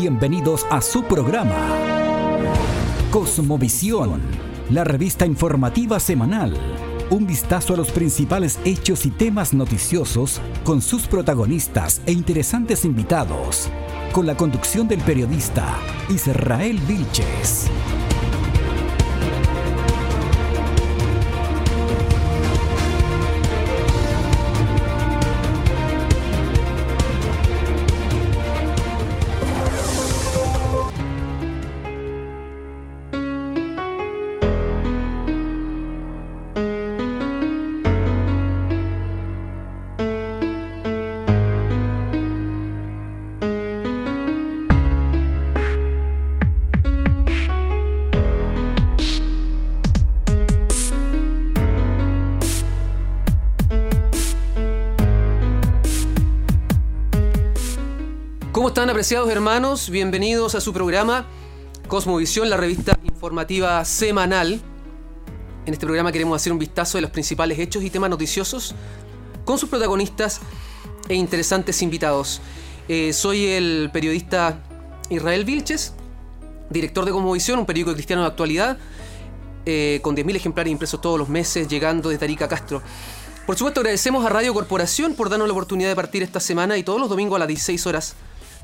Bienvenidos a su programa Cosmovisión, la revista informativa semanal. Un vistazo a los principales hechos y temas noticiosos con sus protagonistas e interesantes invitados. Con la conducción del periodista Israel Vilches. Apreciados hermanos? Bienvenidos a su programa Cosmovisión, la revista informativa semanal. En este programa queremos hacer un vistazo de los principales hechos y temas noticiosos con sus protagonistas e interesantes invitados. Eh, soy el periodista Israel Vilches, director de Cosmovisión, un periódico cristiano de actualidad, eh, con 10.000 ejemplares impresos todos los meses, llegando desde Arica Castro. Por supuesto, agradecemos a Radio Corporación por darnos la oportunidad de partir esta semana y todos los domingos a las 16 horas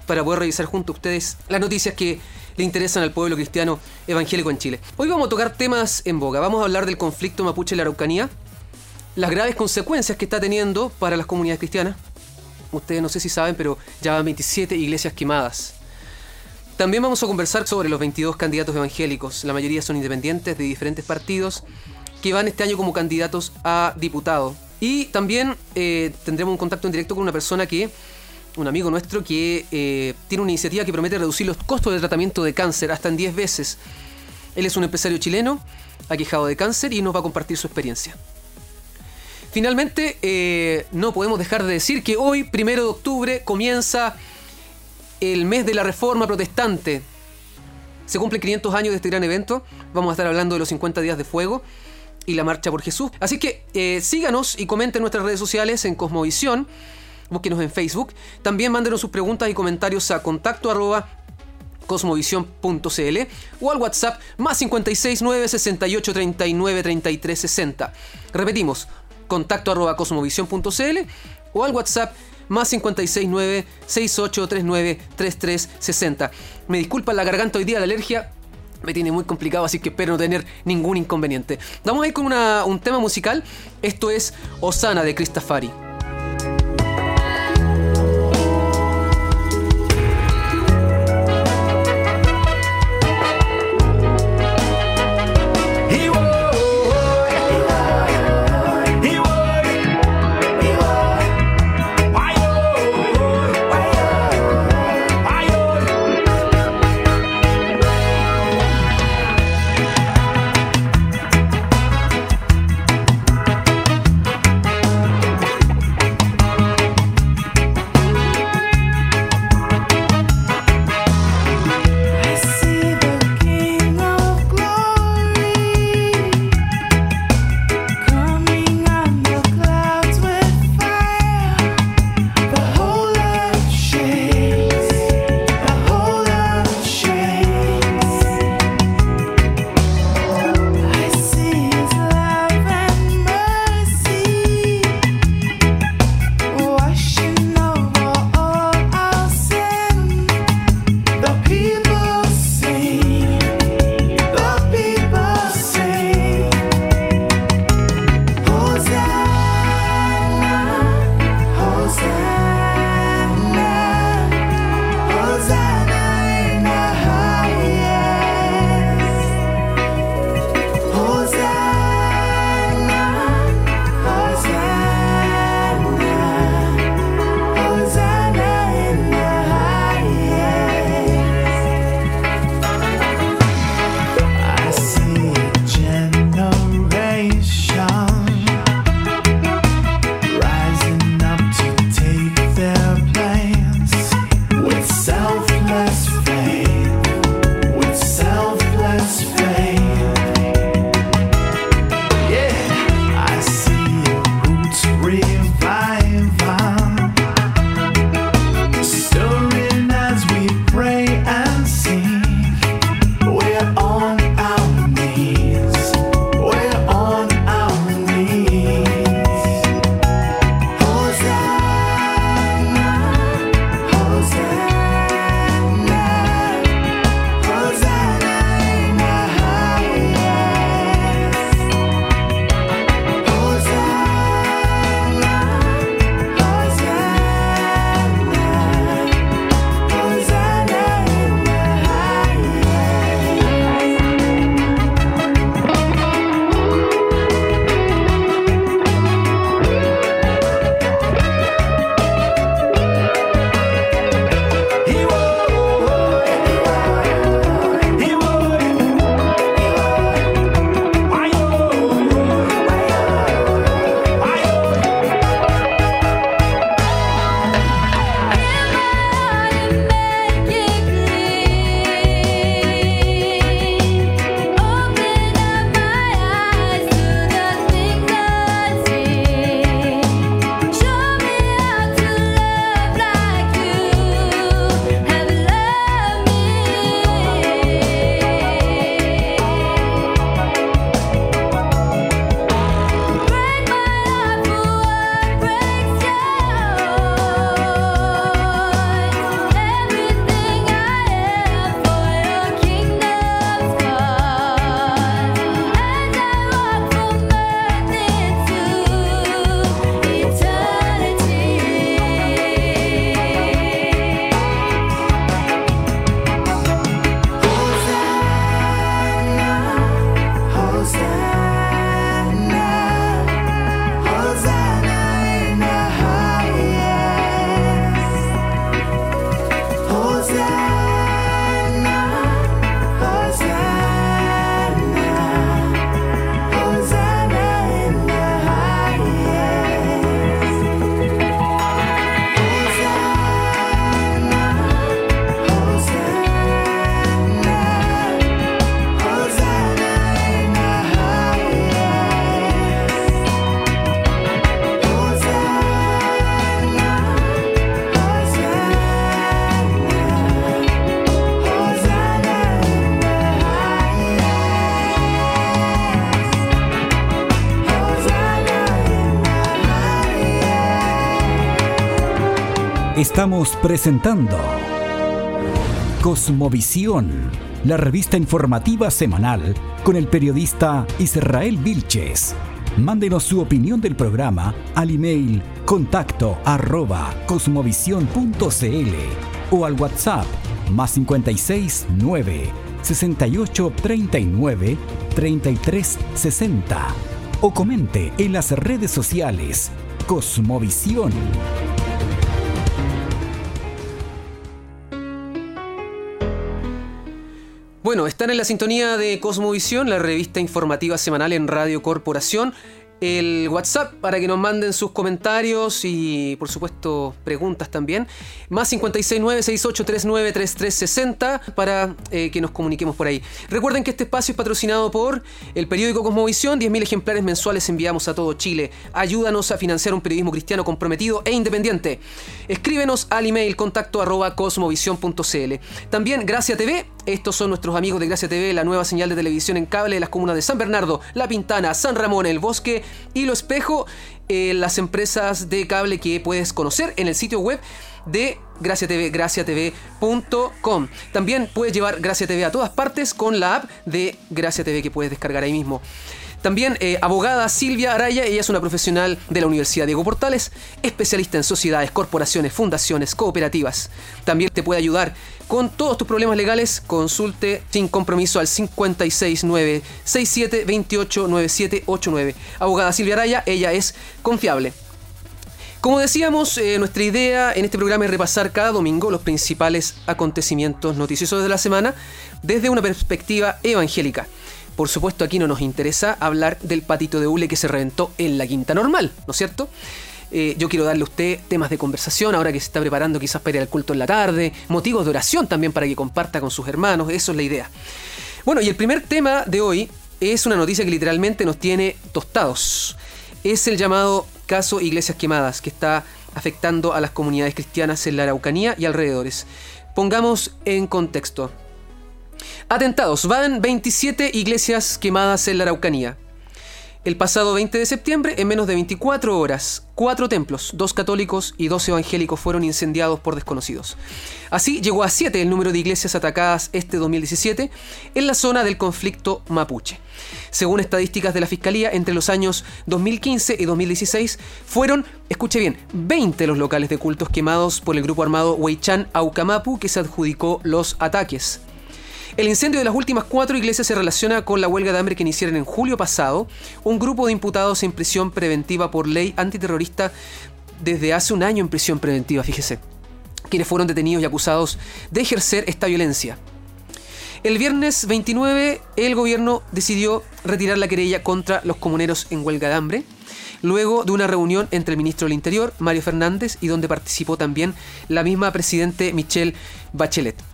para poder revisar junto a ustedes las noticias que le interesan al pueblo cristiano evangélico en Chile. Hoy vamos a tocar temas en boga. Vamos a hablar del conflicto mapuche en la Araucanía, las graves consecuencias que está teniendo para las comunidades cristianas. Ustedes no sé si saben, pero ya van 27 iglesias quemadas. También vamos a conversar sobre los 22 candidatos evangélicos. La mayoría son independientes de diferentes partidos que van este año como candidatos a diputado. Y también eh, tendremos un contacto en directo con una persona que un amigo nuestro que eh, tiene una iniciativa que promete reducir los costos de tratamiento de cáncer hasta en 10 veces. Él es un empresario chileno, aquejado de cáncer y nos va a compartir su experiencia. Finalmente, eh, no podemos dejar de decir que hoy, primero de octubre, comienza el mes de la Reforma Protestante. Se cumplen 500 años de este gran evento. Vamos a estar hablando de los 50 días de fuego y la marcha por Jesús. Así que eh, síganos y comenten en nuestras redes sociales en Cosmovisión búsquenos en Facebook. También mándenos sus preguntas y comentarios a contacto arroba cosmovisión.cl o al WhatsApp más 56 9 68 39 33 60. Repetimos, contacto arroba cosmovisión.cl o al WhatsApp más 56 9 68 39 33 60. Me disculpa la garganta hoy día, la alergia me tiene muy complicado, así que espero no tener ningún inconveniente. Vamos a ir con un tema musical. Esto es Osana de Cristafari. Estamos presentando Cosmovisión, la revista informativa semanal con el periodista Israel Vilches. Mándenos su opinión del programa al email contacto arroba cosmovisión.cl o al WhatsApp más 56 9 68 39 33 60 o comente en las redes sociales Cosmovisión. Bueno, están en la sintonía de Cosmovisión, la revista informativa semanal en Radio Corporación el WhatsApp para que nos manden sus comentarios y por supuesto preguntas también. Más 569-6839-3360 para eh, que nos comuniquemos por ahí. Recuerden que este espacio es patrocinado por el periódico Cosmovisión. 10.000 ejemplares mensuales enviamos a todo Chile. Ayúdanos a financiar un periodismo cristiano comprometido e independiente. Escríbenos al email contacto arroba cosmovisión.cl. También Gracia TV. Estos son nuestros amigos de Gracia TV, la nueva señal de televisión en cable de las comunas de San Bernardo, La Pintana, San Ramón, El Bosque y Lo Espejo, eh, las empresas de cable que puedes conocer en el sitio web de Gracia TV, graciatv.com. También puedes llevar Gracia TV a todas partes con la app de Gracia TV que puedes descargar ahí mismo. También eh, abogada Silvia Araya, ella es una profesional de la Universidad Diego Portales, especialista en sociedades, corporaciones, fundaciones, cooperativas. También te puede ayudar con todos tus problemas legales. Consulte sin compromiso al 569 67 28 9789. Abogada Silvia Araya, ella es confiable. Como decíamos, eh, nuestra idea en este programa es repasar cada domingo los principales acontecimientos noticiosos de la semana desde una perspectiva evangélica. Por supuesto, aquí no nos interesa hablar del patito de hule que se reventó en la quinta normal, ¿no es cierto? Eh, yo quiero darle a usted temas de conversación ahora que se está preparando quizás para ir al culto en la tarde, motivos de oración también para que comparta con sus hermanos, eso es la idea. Bueno, y el primer tema de hoy es una noticia que literalmente nos tiene tostados. Es el llamado caso Iglesias Quemadas, que está afectando a las comunidades cristianas en la Araucanía y alrededores. Pongamos en contexto. Atentados. Van 27 iglesias quemadas en la Araucanía. El pasado 20 de septiembre, en menos de 24 horas, cuatro templos, dos católicos y dos evangélicos fueron incendiados por desconocidos. Así llegó a siete el número de iglesias atacadas este 2017 en la zona del conflicto mapuche. Según estadísticas de la Fiscalía, entre los años 2015 y 2016 fueron, escuche bien, 20 los locales de cultos quemados por el grupo armado Huaychan Aucamapu que se adjudicó los ataques. El incendio de las últimas cuatro iglesias se relaciona con la huelga de hambre que iniciaron en julio pasado un grupo de imputados en prisión preventiva por ley antiterrorista desde hace un año en prisión preventiva, fíjese, quienes fueron detenidos y acusados de ejercer esta violencia. El viernes 29 el gobierno decidió retirar la querella contra los comuneros en huelga de hambre, luego de una reunión entre el ministro del Interior, Mario Fernández, y donde participó también la misma presidente Michelle Bachelet.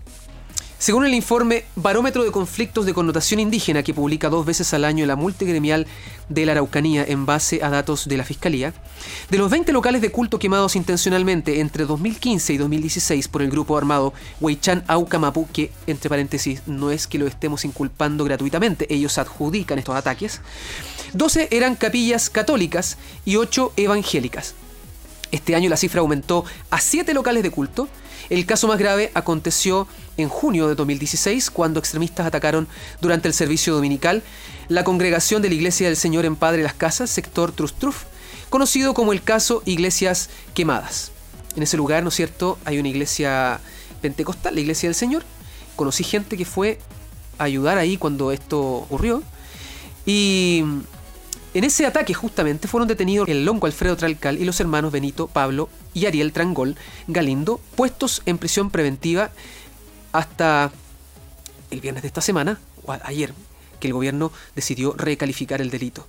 Según el informe Barómetro de Conflictos de Connotación Indígena que publica dos veces al año la multigremial de la Araucanía en base a datos de la Fiscalía, de los 20 locales de culto quemados intencionalmente entre 2015 y 2016 por el grupo armado Huaychan Aucamapu, que entre paréntesis no es que lo estemos inculpando gratuitamente, ellos adjudican estos ataques, 12 eran capillas católicas y 8 evangélicas. Este año la cifra aumentó a 7 locales de culto. El caso más grave aconteció en junio de 2016, cuando extremistas atacaron durante el servicio dominical la congregación de la Iglesia del Señor en Padre Las Casas, sector Trustruf, conocido como el caso Iglesias Quemadas. En ese lugar, ¿no es cierto?, hay una iglesia pentecostal, la Iglesia del Señor. Conocí gente que fue a ayudar ahí cuando esto ocurrió. Y en ese ataque justamente fueron detenidos el longo Alfredo Tralcal y los hermanos Benito, Pablo y Ariel Trangol Galindo, puestos en prisión preventiva hasta el viernes de esta semana, o ayer, que el gobierno decidió recalificar el delito.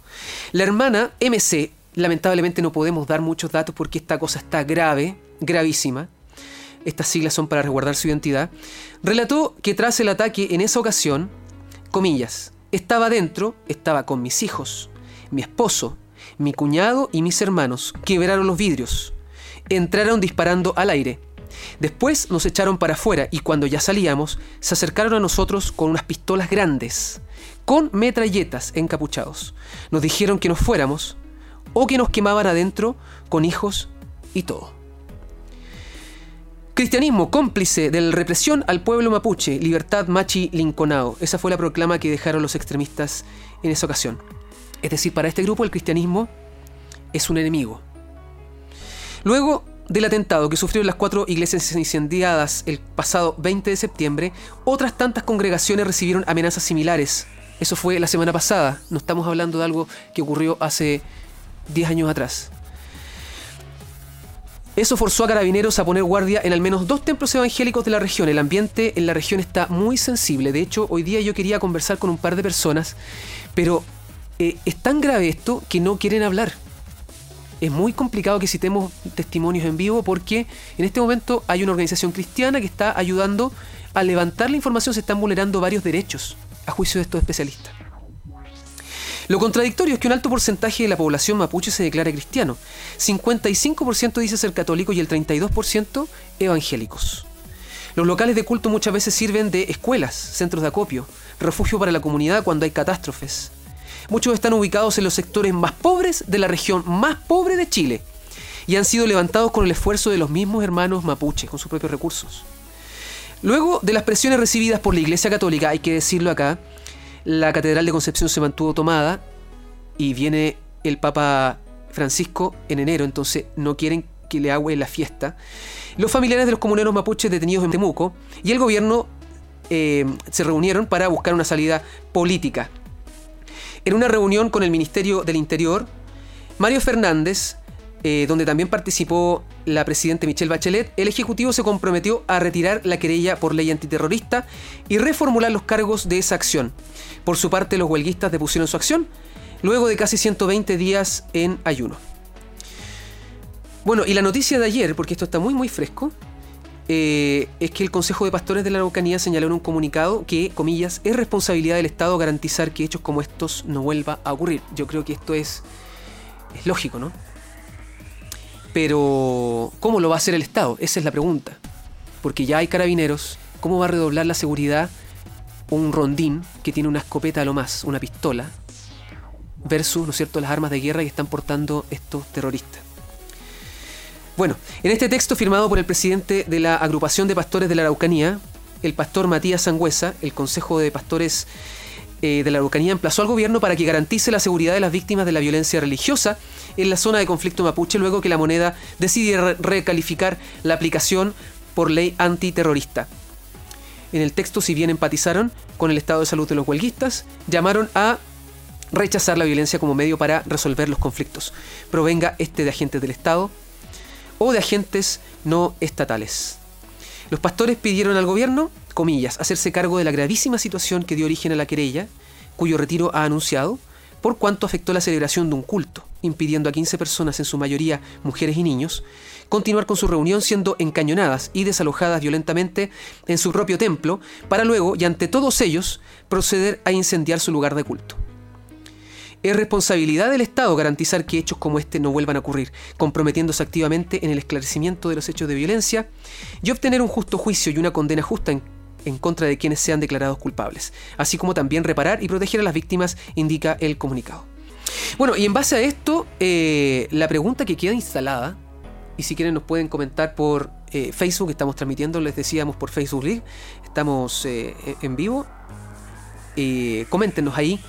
La hermana MC, lamentablemente no podemos dar muchos datos porque esta cosa está grave, gravísima. Estas siglas son para resguardar su identidad. Relató que tras el ataque en esa ocasión, comillas, estaba dentro, estaba con mis hijos, mi esposo, mi cuñado y mis hermanos, quebraron los vidrios. Entraron disparando al aire Después nos echaron para afuera y cuando ya salíamos, se acercaron a nosotros con unas pistolas grandes, con metralletas encapuchados. Nos dijeron que nos fuéramos o que nos quemaban adentro con hijos y todo. Cristianismo cómplice de la represión al pueblo mapuche, libertad machi linconao. Esa fue la proclama que dejaron los extremistas en esa ocasión. Es decir, para este grupo el cristianismo es un enemigo. Luego del atentado que sufrieron las cuatro iglesias incendiadas el pasado 20 de septiembre, otras tantas congregaciones recibieron amenazas similares. Eso fue la semana pasada, no estamos hablando de algo que ocurrió hace 10 años atrás. Eso forzó a carabineros a poner guardia en al menos dos templos evangélicos de la región. El ambiente en la región está muy sensible. De hecho, hoy día yo quería conversar con un par de personas, pero eh, es tan grave esto que no quieren hablar. Es muy complicado que citemos testimonios en vivo porque en este momento hay una organización cristiana que está ayudando a levantar la información. Se están vulnerando varios derechos, a juicio de estos especialistas. Lo contradictorio es que un alto porcentaje de la población mapuche se declara cristiano. 55% dice ser católico y el 32% evangélicos. Los locales de culto muchas veces sirven de escuelas, centros de acopio, refugio para la comunidad cuando hay catástrofes. Muchos están ubicados en los sectores más pobres de la región más pobre de Chile y han sido levantados con el esfuerzo de los mismos hermanos mapuches, con sus propios recursos. Luego de las presiones recibidas por la Iglesia Católica, hay que decirlo acá, la Catedral de Concepción se mantuvo tomada y viene el Papa Francisco en enero, entonces no quieren que le haga la fiesta. Los familiares de los comuneros mapuches detenidos en Temuco y el gobierno eh, se reunieron para buscar una salida política. En una reunión con el Ministerio del Interior, Mario Fernández, eh, donde también participó la presidenta Michelle Bachelet, el Ejecutivo se comprometió a retirar la querella por ley antiterrorista y reformular los cargos de esa acción. Por su parte, los huelguistas depusieron su acción luego de casi 120 días en ayuno. Bueno, y la noticia de ayer, porque esto está muy muy fresco, eh, es que el Consejo de Pastores de la Araucanía señaló en un comunicado que, comillas, es responsabilidad del Estado garantizar que hechos como estos no vuelva a ocurrir. Yo creo que esto es, es lógico, ¿no? Pero, ¿cómo lo va a hacer el Estado? Esa es la pregunta. Porque ya hay carabineros, ¿cómo va a redoblar la seguridad un rondín que tiene una escopeta a lo más, una pistola, versus, ¿no es cierto?, las armas de guerra que están portando estos terroristas. Bueno, en este texto firmado por el presidente de la Agrupación de Pastores de la Araucanía, el pastor Matías Sangüesa, el Consejo de Pastores eh, de la Araucanía emplazó al gobierno para que garantice la seguridad de las víctimas de la violencia religiosa en la zona de conflicto mapuche luego que la moneda decidiera recalificar la aplicación por ley antiterrorista. En el texto, si bien empatizaron con el estado de salud de los huelguistas, llamaron a rechazar la violencia como medio para resolver los conflictos, provenga este de agentes del Estado o de agentes no estatales. Los pastores pidieron al gobierno, comillas, hacerse cargo de la gravísima situación que dio origen a la querella, cuyo retiro ha anunciado, por cuanto afectó la celebración de un culto, impidiendo a 15 personas, en su mayoría mujeres y niños, continuar con su reunión siendo encañonadas y desalojadas violentamente en su propio templo, para luego, y ante todos ellos, proceder a incendiar su lugar de culto. Es responsabilidad del Estado garantizar que hechos como este no vuelvan a ocurrir, comprometiéndose activamente en el esclarecimiento de los hechos de violencia y obtener un justo juicio y una condena justa en, contra de quienes sean declarados culpables, así como también reparar y proteger a las víctimas, indica el comunicado. Bueno, y en base a esto, eh, la pregunta que queda instalada y si quieren nos pueden comentar por eh, Facebook, estamos transmitiendo, les decíamos por Facebook Live, estamos eh, en vivo. Coméntenos ahí.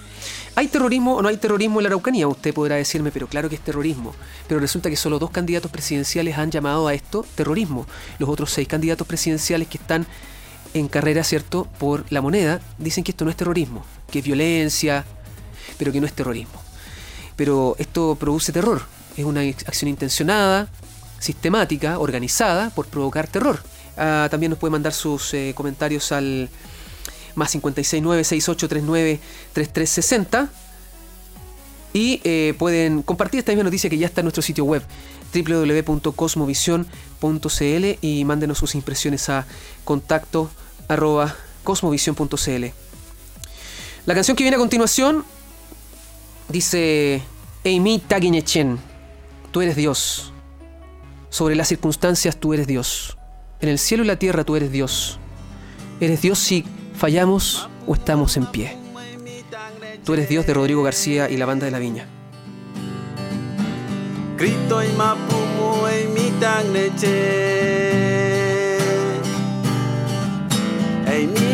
¿Hay terrorismo o no hay terrorismo en la Araucanía? Usted podrá decirme, pero claro que es terrorismo. Pero resulta que solo dos candidatos presidenciales han llamado a esto terrorismo. Los otros seis candidatos presidenciales que están en carrera, ¿cierto?, por la moneda, dicen que esto no es terrorismo, que es violencia, pero que no es terrorismo. Pero esto produce terror. Es una acción intencionada, sistemática, organizada por provocar terror. Ah, también nos puede mandar sus eh, comentarios al más 569-6839-3360 y pueden compartir esta misma noticia que ya está en nuestro sitio web www.cosmovision.cl y mándenos sus impresiones a contacto. La canción que viene a continuación dice Amy Taginechen, tú eres Dios. Sobre las circunstancias tú eres Dios. En el cielo y la tierra tú eres Dios. Eres Dios si fallamos o estamos en pie. Tú eres Dios de Rodrigo García y la banda de la viña. Cristo y mi.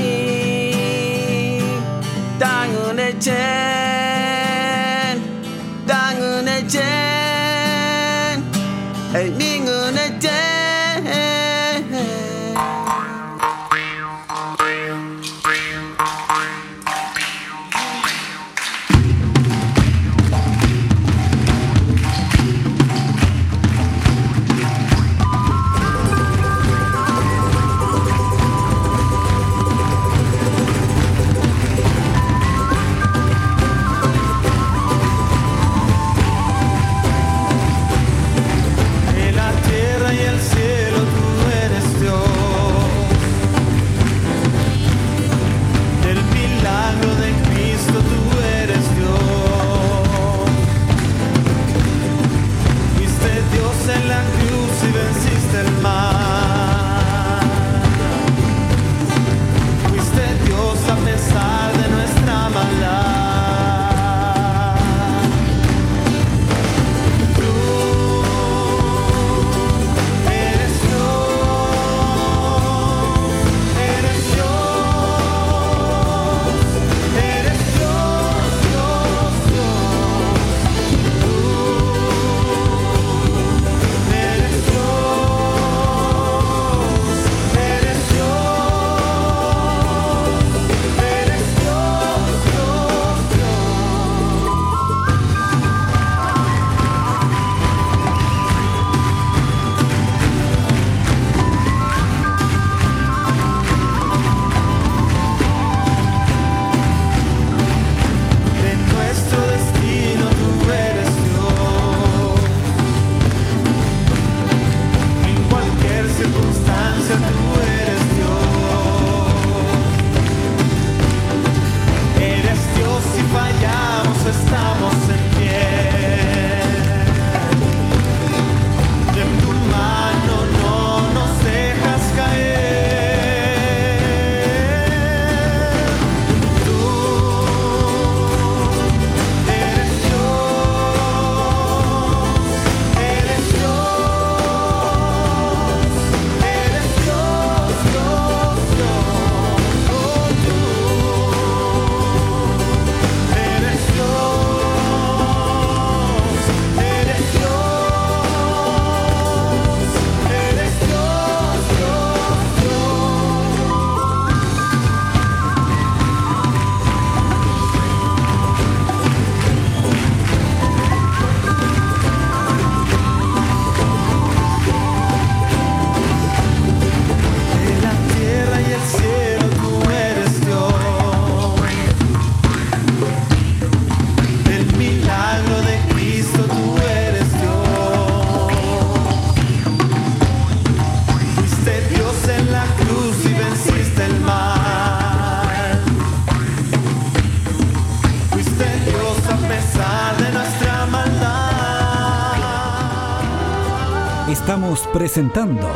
Presentando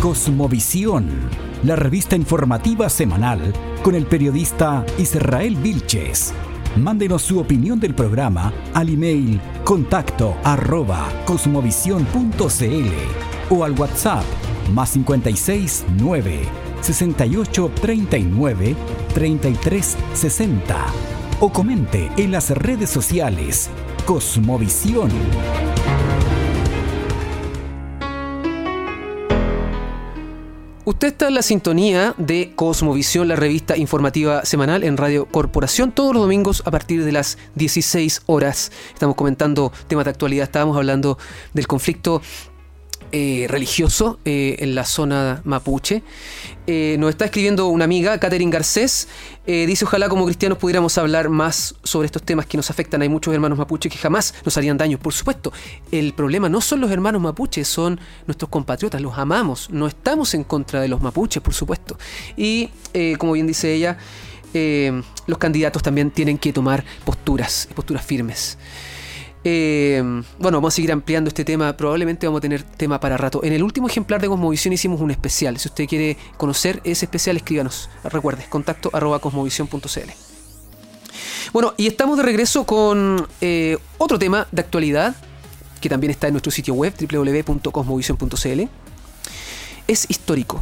Cosmovisión, la revista informativa semanal con el periodista Israel Vilches. Mándenos su opinión del programa al email contacto arroba cosmovisión.cl o al WhatsApp más 56 9 68 39 33 60 o comente en las redes sociales Cosmovisión. Usted está en la sintonía de Cosmovisión, la revista informativa semanal en Radio Corporación, todos los domingos a partir de las 16 horas. Estamos comentando temas de actualidad, estábamos hablando del conflicto eh, religioso eh, en la zona mapuche. Eh, nos está escribiendo una amiga, Catherine Garcés, dice ojalá como cristianos pudiéramos hablar más sobre estos temas que nos afectan. Hay muchos hermanos mapuches que jamás nos harían daño. Por supuesto, el problema no son los hermanos mapuches, son nuestros compatriotas, los amamos, no estamos en contra de los mapuches, por supuesto. Y como bien dice ella, los candidatos también tienen que tomar posturas, posturas firmes. Eh, bueno, vamos a seguir ampliando este tema. Probablemente vamos a tener tema para rato. En el último ejemplar de Cosmovisión hicimos un especial. Si usted quiere conocer ese especial, escríbanos. Recuerde, contacto arroba cosmovisión.cl. Bueno, y estamos de regreso con eh, otro tema de actualidad que también está en nuestro sitio web www.cosmovision.cl. Es histórico.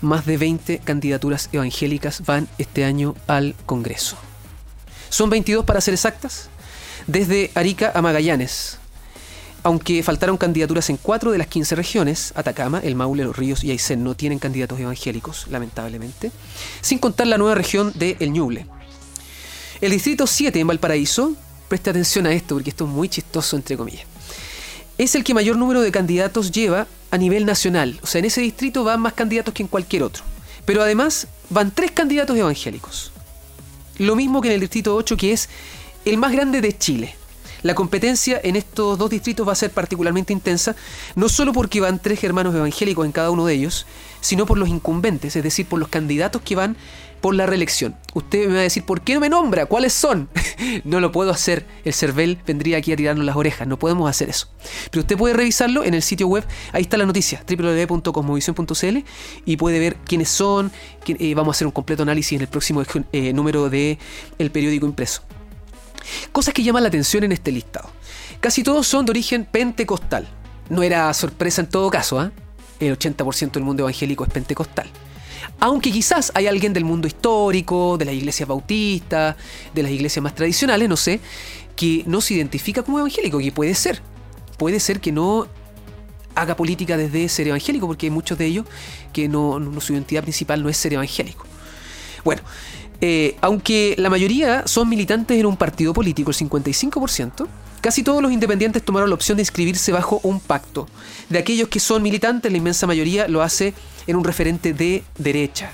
más de 20 candidaturas evangélicas van este año al Congreso. Son 22 para ser exactas, desde Arica a Magallanes. Aunque faltaron candidaturas en cuatro de las 15 regiones, Atacama, El Maule, Los Ríos y Aysén no tienen candidatos evangélicos, lamentablemente, sin contar la nueva región de El Ñuble. El distrito 7 en Valparaíso, preste atención a esto porque esto es muy chistoso entre comillas, es el que mayor número de candidatos lleva a nivel nacional. O sea, en ese distrito van más candidatos que en cualquier otro. Pero además van tres candidatos evangélicos. Lo mismo que en el distrito 8, que es el más grande de Chile. La competencia en estos dos distritos va a ser particularmente intensa, no solo porque van tres hermanos evangélicos en cada uno de ellos, sino por los incumbentes, es decir, por los candidatos que van por la reelección. Usted me va a decir, ¿por qué no me nombra? ¿Cuáles son? no lo puedo hacer. El CERVEL vendría aquí a tirarnos las orejas. No podemos hacer eso. Pero usted puede revisarlo en el sitio web. Ahí está la noticia, www.cosmovisión.cl y puede ver quiénes son. Eh, vamos a hacer un completo análisis en el próximo eh, número de el periódico impreso. Cosas que llaman la atención en este listado. Casi todos son de origen pentecostal. No era sorpresa en todo caso, ¿ah? El 80% del mundo evangélico es pentecostal. Aunque quizás hay alguien del mundo histórico, de las iglesias bautistas, de las iglesias más tradicionales, no sé, que no se identifica como evangélico, que puede ser. Puede ser que no haga política desde ser evangélico, porque hay muchos de ellos que no, su identidad principal no es ser evangélico. Bueno, eh, aunque la mayoría son militantes en un partido político, el 55%, casi todos los independientes tomaron la opción de inscribirse bajo un pacto. De aquellos que son militantes, la inmensa mayoría lo hace en un referente de derecha,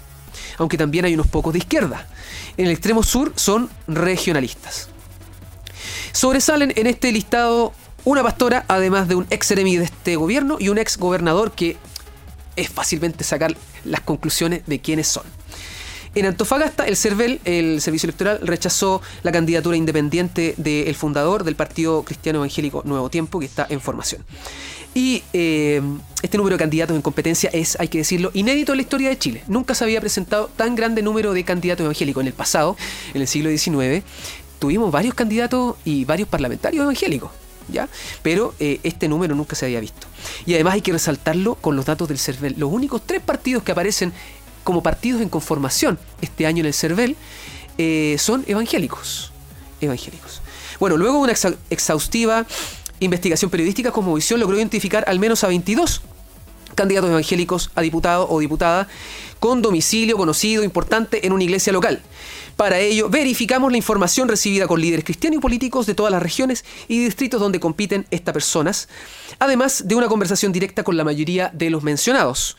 aunque también hay unos pocos de izquierda. En el extremo sur son regionalistas. Sobresalen en este listado una pastora, además de un ex de este gobierno y un ex gobernador que es fácilmente sacar las conclusiones de quiénes son. En Antofagasta, el CERVEL, el Servicio Electoral, rechazó la candidatura independiente del fundador del Partido Cristiano Evangélico Nuevo Tiempo, que está en formación. Y eh, este número de candidatos en competencia es, hay que decirlo, inédito en la historia de Chile. Nunca se había presentado tan grande número de candidatos evangélicos. En el pasado, en el siglo XIX, tuvimos varios candidatos y varios parlamentarios evangélicos. ¿Ya? Pero eh, este número nunca se había visto. Y además hay que resaltarlo con los datos del CERVEL. Los únicos tres partidos que aparecen como partidos en conformación este año en el CERVEL eh, son evangélicos. Evangélicos. Bueno, luego una exhaustiva investigación periodística, visión logró identificar al menos a 22 candidatos evangélicos a diputado o diputada con domicilio conocido, importante en una iglesia local. Para ello, verificamos la información recibida con líderes cristianos y políticos de todas las regiones y distritos donde compiten estas personas, además de una conversación directa con la mayoría de los mencionados.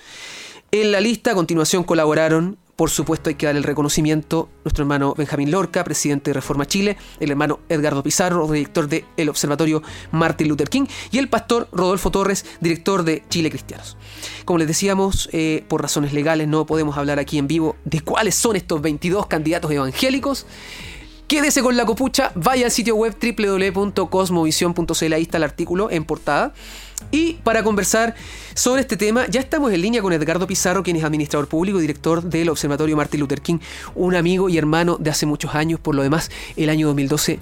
En la lista a continuación colaboraron por supuesto hay que dar el reconocimiento nuestro hermano Benjamín Lorca, presidente de Reforma Chile, el hermano Edgardo Pizarro, director del Observatorio Martin Luther King, y el pastor Rodolfo Torres, director de Chile Cristianos. Como les decíamos, eh, por razones legales no podemos hablar aquí en vivo de cuáles son estos 22 candidatos evangélicos. Quédese con la copucha, vaya al sitio web www.cosmovision.cl, ahí está el artículo en portada. Y para conversar sobre este tema, ya estamos en línea con Edgardo Pizarro, quien es administrador público y director del Observatorio Martin Luther King, un amigo y hermano de hace muchos años. Por lo demás, el año 2012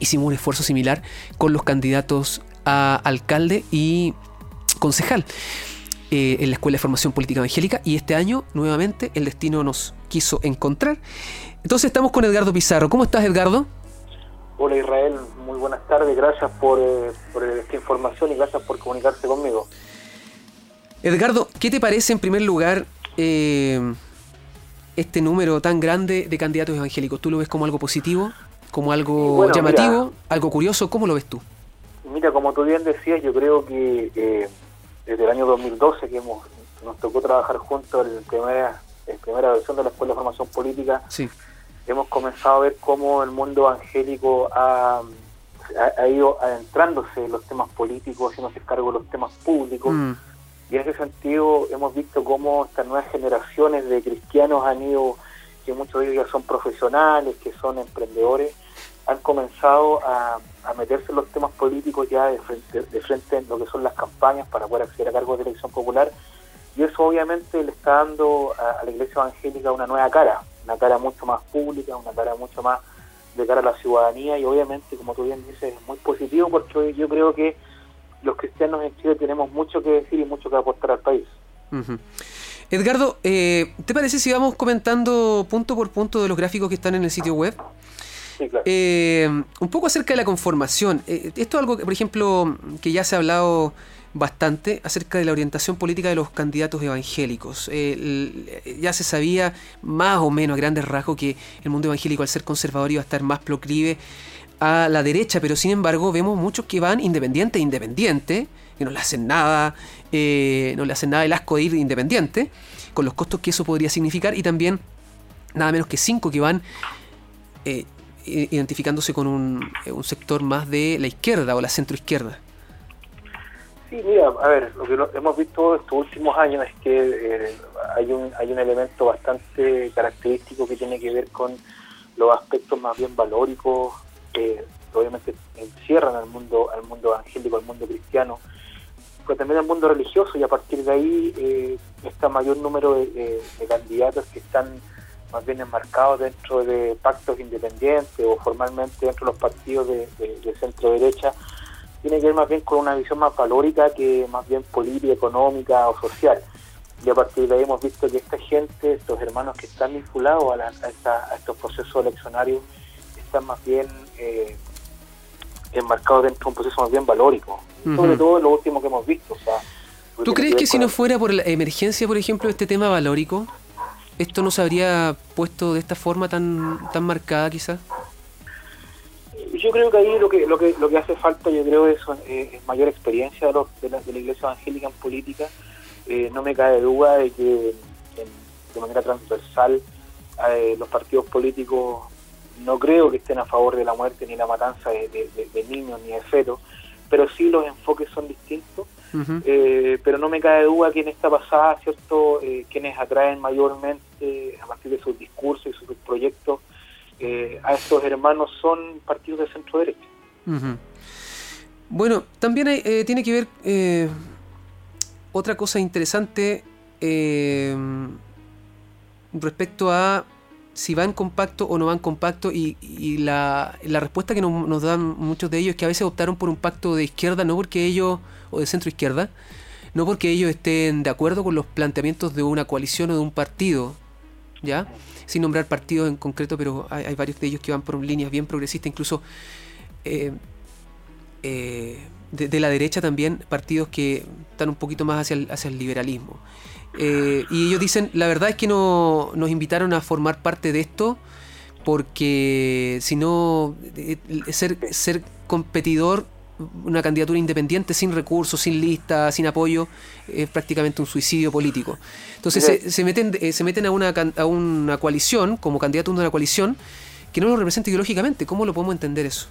hicimos un esfuerzo similar con los candidatos a alcalde y concejal eh, en la Escuela de Formación Política Evangélica y este año nuevamente el destino nos quiso encontrar. Entonces estamos con Edgardo Pizarro. ¿Cómo estás Edgardo? Hola Israel, muy buenas tardes, gracias por, eh, esta información y gracias por comunicarse conmigo. Edgardo, ¿qué te parece en primer lugar eh, este número tan grande de candidatos evangélicos? ¿Tú lo ves como algo positivo, como algo llamativo, algo curioso? ¿Cómo lo ves tú? Mira, como tú bien decías, yo creo que eh, desde el año 2012 que hemos, nos tocó trabajar juntos en, primera, en primera versión de la Escuela de Formación Política, sí hemos comenzado a ver cómo el mundo evangélico ha, ido adentrándose en los temas políticos, haciéndose cargo de los temas públicos. Mm. Y en ese sentido hemos visto cómo estas nuevas generaciones de cristianos han ido, que muchos de ellos ya son profesionales, que son emprendedores, han comenzado a, meterse en los temas políticos ya de frente, de frente en lo que son las campañas para poder acceder a cargos de elección popular. Y eso obviamente le está dando a la iglesia evangélica una nueva cara una cara mucho más pública, una cara mucho más de cara a la ciudadanía y obviamente, como tú bien dices, es muy positivo porque yo creo que los cristianos en Chile tenemos mucho que decir y mucho que aportar al país. Edgardo, eh, ¿te parece si vamos comentando punto por punto de los gráficos que están en el sitio web? Sí, claro. Eh, un poco acerca de la conformación. Eh, esto es algo que, por ejemplo, que ya se ha hablado bastante acerca de la orientación política de los candidatos evangélicos. Eh, ya se sabía más o menos a grandes rasgos que el mundo evangélico al ser conservador iba a estar más proclive a la derecha, pero sin embargo vemos muchos que van independiente independiente, que no le hacen nada, eh, no le hacen nada el asco de ir independiente, con los costos que eso podría significar, y también nada menos que cinco que van eh, identificándose con un, eh, un sector más de la izquierda o la centroizquierda. Sí, mira, a ver, lo que hemos visto estos últimos años es que eh, hay un hay un elemento bastante característico que tiene que ver con los aspectos más bien valóricos que obviamente encierran al mundo al mundo evangélico, al mundo cristiano, pero también al mundo religioso y a partir de ahí eh, está mayor número de, candidatos que están más bien enmarcados dentro de pactos independientes o formalmente dentro de los partidos de centro derecha tiene que ver más bien con una visión más valórica que más bien política, económica o social. Y a partir de ahí hemos visto que esta gente, estos hermanos que están vinculados a, la- a esta- a estos procesos eleccionarios, están más bien eh, enmarcados dentro de un proceso más bien valórico. Ujú. Sobre todo lo último que hemos visto. o sea, ¿Tú crees que si no fuera por la emergencia, por ejemplo, este tema valórico, esto no se habría puesto de esta forma tan, tan marcada quizás? Yo creo que ahí lo que lo que lo que hace falta, yo creo, es, es mayor experiencia de, los- de, la, de la Iglesia Evangélica en política. Eh, no me cae duda de que de manera transversal eh, los partidos políticos no creo que estén a favor de la muerte ni la matanza de, de- de- de niños ni de fetos, pero sí los enfoques son distintos. Eh, pero no me cae duda que en esta pasada, ¿cierto? Eh, quienes atraen mayormente a partir de sus discursos y sus proyectos eh, a estos hermanos son partidos de centro derecha. Bueno, también eh, tiene que ver eh, otra cosa interesante eh, respecto a si van compacto o no van compacto y, y la, la respuesta que nos, nos dan muchos de ellos es que a veces optaron por un pacto de izquierda no porque ellos, o de centro izquierda, no porque ellos estén de acuerdo con los planteamientos de una coalición o de un partido, ¿ya? Sin nombrar partidos en concreto, pero hay, varios de ellos que van por líneas bien progresistas, incluso eh, eh, de, la derecha también, partidos que están un poquito más hacia el, hacia el liberalismo. Eh, y ellos dicen, la verdad es que no, nos invitaron a formar parte de esto porque si no, ser, ser competidor, una candidatura independiente sin recursos, sin lista, sin apoyo, es prácticamente un suicidio político. Entonces Sí. se, se meten, eh, se meten a, una, a una coalición, como candidato de una coalición, que no lo representa ideológicamente. ¿Cómo lo podemos entender eso?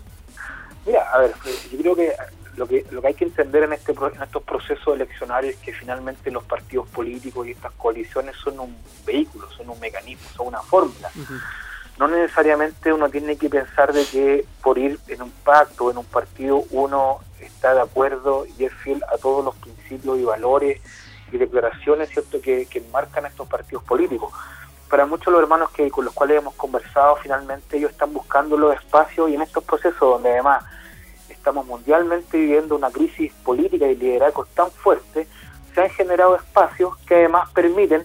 Mira, a ver, eh, yo creo que lo que lo que hay que entender en este en estos procesos eleccionarios es que finalmente los partidos políticos y estas coaliciones son un vehículo, son un mecanismo, son una fórmula. No necesariamente uno tiene que pensar de que por ir en un pacto en un partido uno está de acuerdo y es fiel a todos los principios y valores y declaraciones cierto que, que enmarcan estos partidos políticos. Para muchos de los hermanos que con los cuales hemos conversado, finalmente ellos están buscando los espacios y en estos procesos donde además estamos mundialmente viviendo una crisis política y liderazgo tan fuerte, se han generado espacios que además permiten,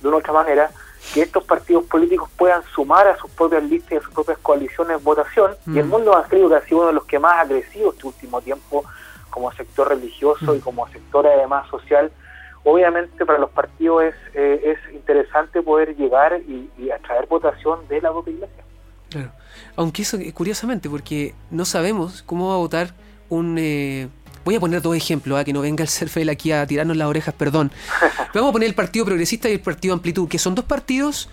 de una u otra manera, que estos partidos políticos puedan sumar a sus propias listas y a sus propias coaliciones votación. Y el Mm. mundo evangélico que ha sido uno de los que más ha crecido este último tiempo como sector religioso y como sector además social, obviamente para los partidos es, eh, es interesante poder llegar y, y atraer votación de la propia iglesia. Claro. Aunque eso, eh, curiosamente, porque no sabemos cómo va a votar un... eh, Voy a poner dos ejemplos, ah, que no venga el Cerfel aquí a tirarnos las orejas, perdón. Vamos a poner el Partido Progresista y el Partido Amplitud, que son dos partidos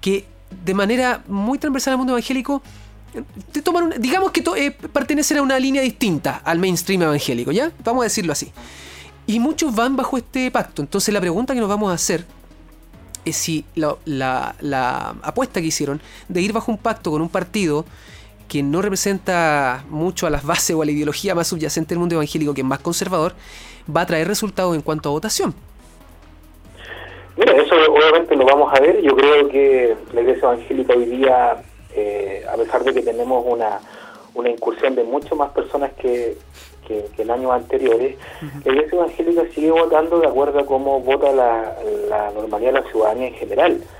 que de manera muy transversal al mundo evangélico te toman una- digamos que to- eh, pertenecen a una línea distinta al mainstream evangélico, ¿ya? Vamos a decirlo así. Y muchos van bajo este pacto. Entonces la pregunta que nos vamos a hacer es si la, la- la apuesta que hicieron de ir bajo un pacto con un partido que no representa mucho a las bases o a la ideología más subyacente del mundo evangélico, que es más conservador, va a traer resultados en cuanto a votación. Mira, eso obviamente lo vamos a ver. Yo creo que la Iglesia Evangélica hoy día, eh, a pesar de que tenemos una, una incursión de mucho más personas que, que, en años anteriores, la Iglesia Evangélica sigue votando de acuerdo a cómo vota la, la normalidad de la ciudadanía en general.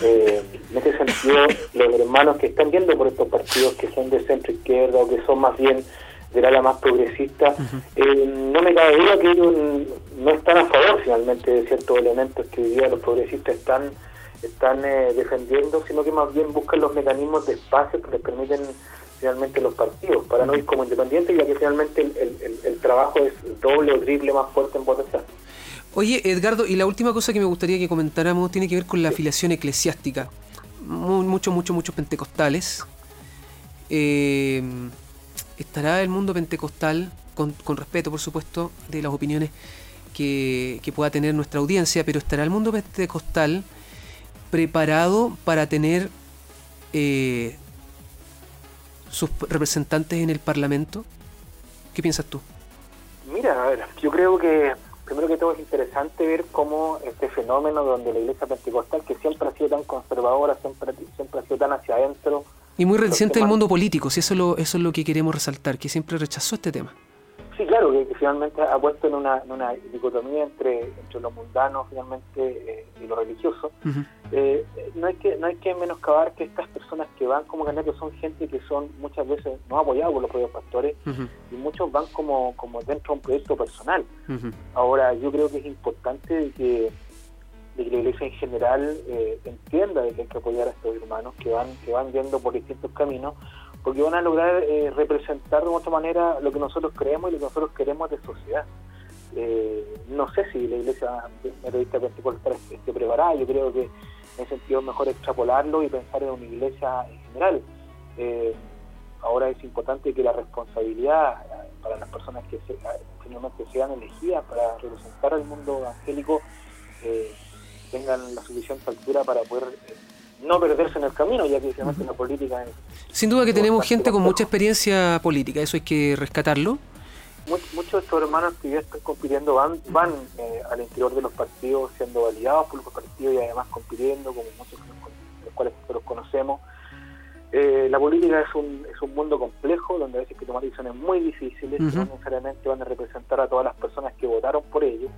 Eh, en ese sentido, los hermanos que están viendo por estos partidos que son de centro izquierda o que son más bien de la más progresista, eh, no me cabe duda que ellos no están a favor finalmente de ciertos elementos que hoy día los progresistas están están eh, defendiendo, sino que más bien buscan los mecanismos de espacio que les permiten finalmente los partidos, para no ir como independientes, ya que finalmente el, trabajo es doble o triple más fuerte en votación. Oye, Edgardo, y la última cosa que me gustaría que comentáramos tiene que ver con la afiliación eclesiástica. Muchos, muchos, muchos pentecostales. Eh, ¿Estará el mundo pentecostal, con, respeto por supuesto, de las opiniones que, que pueda tener nuestra audiencia, pero estará el mundo pentecostal preparado para tener eh, sus representantes en el Parlamento? ¿Qué piensas tú? Mira, a ver, yo creo que primero que todo es interesante ver cómo este fenómeno donde la iglesia pentecostal, que siempre ha sido tan conservadora, siempre, siempre ha sido tan hacia adentro. Y muy reticente del mundo político, si eso, lo, eso es lo que queremos resaltar, que siempre rechazó este tema. Sí, claro, que, finalmente ha puesto en una, dicotomía entre, entre lo mundano finalmente eh, y lo religioso. Eh, no hay que no hay que menoscabar que estas personas que van como candidatos son gente que son muchas veces no apoyados por los propios pastores y muchos van como, como dentro de un proyecto personal. Ahora, yo creo que es importante que, que la iglesia en general eh, entienda que hay que apoyar a estos hermanos que van, que van yendo por distintos caminos porque van a lograr eh, representar de otra manera lo que nosotros creemos y lo que nosotros queremos de sociedad. Eh, no sé si la iglesia metodista pentecostal esté preparada, yo creo que en ese sentido es mejor extrapolarlo y pensar en una iglesia en general. Eh, ahora es importante que la responsabilidad para las personas que finalmente sean elegidas para representar al mundo evangélico tengan la suficiente altura para poder no perderse en el camino, ya que finalmente la política Sin duda que tenemos gente con mucha experiencia política, eso hay que rescatarlo. Muchos de estos hermanos que ya están compitiendo van, van eh, al interior de los partidos siendo validados por los partidos y además compitiendo, como muchos de los cuales nosotros conocemos. Eh, la política es un, es un mundo complejo donde a veces hay que tomar decisiones muy difíciles que no necesariamente van a representar a todas las personas que votaron por ellos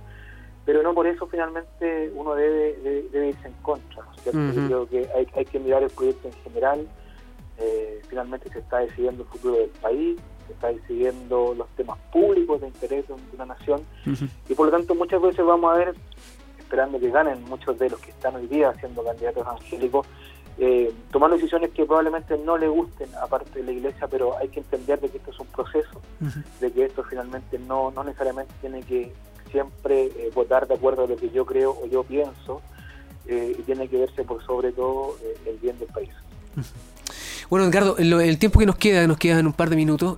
pero no por eso finalmente uno debe, debe, irse en contra. ¿no? Yo creo que hay, hay, que mirar el proyecto en general. Eh, finalmente se está decidiendo el futuro del país, se está decidiendo los temas públicos de interés de una nación. Y por lo tanto muchas veces vamos a ver, esperando que ganen muchos de los que están hoy día siendo candidatos evangélicos, eh, tomando decisiones que probablemente no le gusten aparte de la iglesia, pero hay que entender de que esto es un proceso, de que esto finalmente no, no necesariamente tiene que siempre eh, votar de acuerdo a lo que yo creo o yo pienso eh, y tiene que verse por sobre todo eh, el bien del país. Bueno, Edgardo, el, tiempo que nos queda, nos queda en un par de minutos,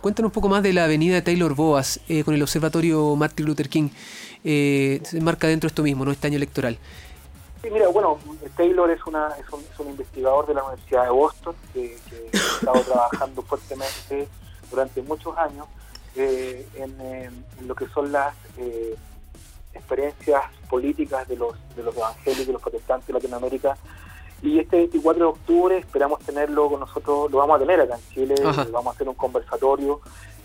cuéntanos un poco más de la avenida Taylor Boas con el Observatorio Martin Luther King. se marca dentro de esto mismo, ¿no? Este año electoral. Sí, mira, bueno, Taylor es, una, un, investigador de la Universidad de Boston que, ha estado trabajando fuertemente durante muchos años eh, en, lo que son las eh, experiencias políticas de los, de los evangélicos, los protestantes de Latinoamérica. Y este 24 de octubre esperamos tenerlo con nosotros, lo vamos a tener acá en Chile, vamos a hacer un conversatorio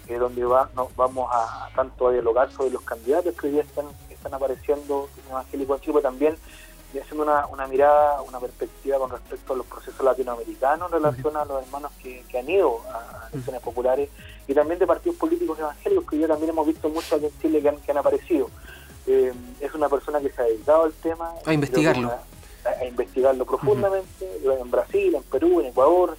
eh, donde va, vamos a tanto a dialogar sobre los candidatos que hoy día están, están apareciendo evangélicos en Chile, pero también haciendo una, una, mirada, una perspectiva con respecto a los procesos latinoamericanos en relación a los hermanos que, han ido a elecciones populares y también de partidos políticos evangélicos que ya también hemos visto mucho aquí en Chile que han, aparecido. Eh, es una persona que se ha dedicado al tema. A investigarlo. A, investigarlo profundamente, en Brasil, en Perú, en Ecuador,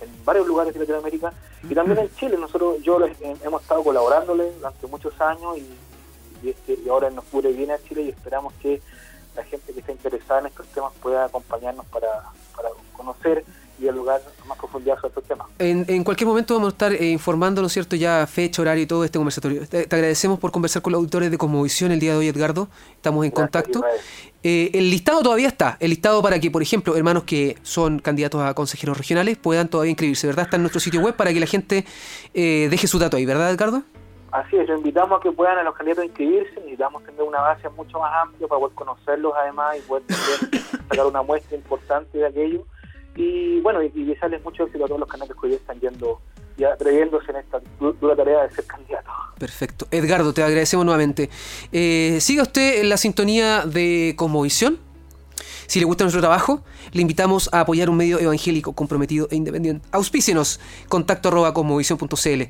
en varios lugares de Latinoamérica y también en Chile. Nosotros, yo hemos estado colaborándole durante muchos años y, este, y ahora en octubre viene a Chile y esperamos que la gente que está interesada en estos temas pueda acompañarnos para, para conocer dialogar más profundidad sobre estos temas. En, en cualquier momento vamos a estar eh, informando, ¿no es cierto?, ya fecha, horario y todo este conversatorio. Te, agradecemos por conversar con los auditores de Cosmovisión el día de hoy, Edgardo. Estamos en contacto. Eh, el listado todavía está, el listado para que, por ejemplo, hermanos que son candidatos a consejeros regionales puedan todavía inscribirse, ¿verdad? Está en nuestro sitio web para que la gente eh, deje su dato ahí, ¿verdad, Edgardo? Así es, invitamos a que puedan a los candidatos inscribirse, necesitamos tener una base mucho más amplia para poder conocerlos además y poder sacar una muestra importante de aquello. Y bueno, y, desearles mucho éxito a todos los candidatos que hoy están yendo, y atreviéndose en esta dura tarea de ser candidato. Perfecto. Edgardo, te agradecemos nuevamente. Eh, siga usted en la sintonía de Cosmovisión. Si le gusta nuestro trabajo, le invitamos a apoyar un medio evangélico comprometido e independiente. Auspícenos, contacto arroba cosmovisión.cl.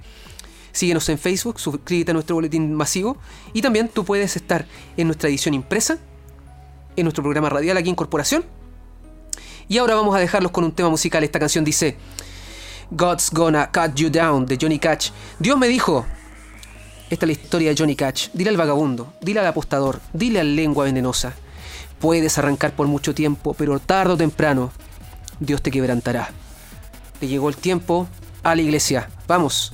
Síguenos en Facebook, suscríbete a nuestro boletín masivo y también tú puedes estar en nuestra edición impresa, en nuestro programa radial aquí en Corporación. Y ahora vamos a dejarlos con un tema musical. Esta canción dice God's Gonna Cut You Down de Johnny Cash. Dios me dijo, esta es la historia de Johnny Cash. Dile al vagabundo, dile al apostador, dile al lengua venenosa. Puedes arrancar por mucho tiempo, pero tarde o temprano Dios te quebrantará. Le llegó el tiempo a la iglesia. Vamos.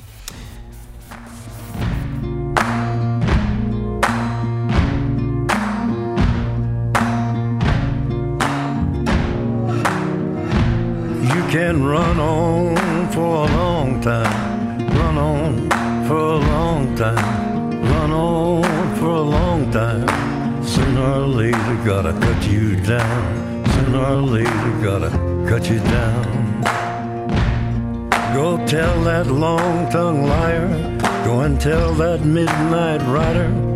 Can run on for a long time, run on for a long time, run on for a long time. Sooner or later, gotta cut you down. Sooner or later, gotta cut you down. Go tell that long tongued liar, go and tell that midnight rider.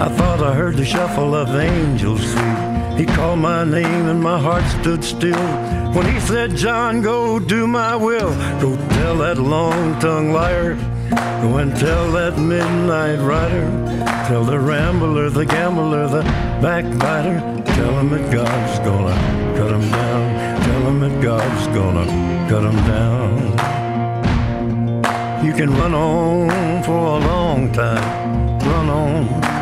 I thought I heard the shuffle of angels sweet. He called my name and my heart stood still. When he said, John, go do my will. Go tell that long tongued liar. Go and tell that midnight rider. Tell the rambler, the gambler, the backbiter. Tell him that God's gonna cut him down. Tell him that God's gonna cut him down. You can run on for a long time. Run on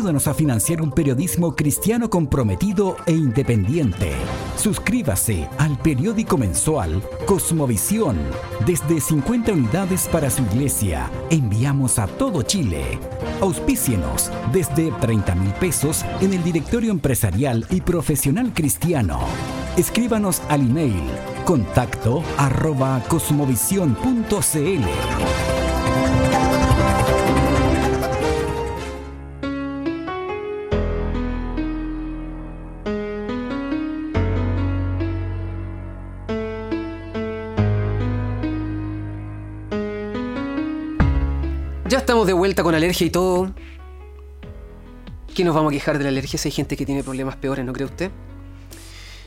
Ayúdanos a financiar un periodismo cristiano comprometido e independiente. Suscríbase al periódico mensual Cosmovisión. Desde 50 unidades para su iglesia. Enviamos a todo Chile. Auspícienos desde 30 mil pesos en el directorio empresarial y profesional cristiano. Escríbanos al email contacto arroba cosmovisión.cl. de vuelta con alergia y todo. ¿Qué nos vamos a quejar de la alergia si hay gente que tiene problemas peores, no cree usted?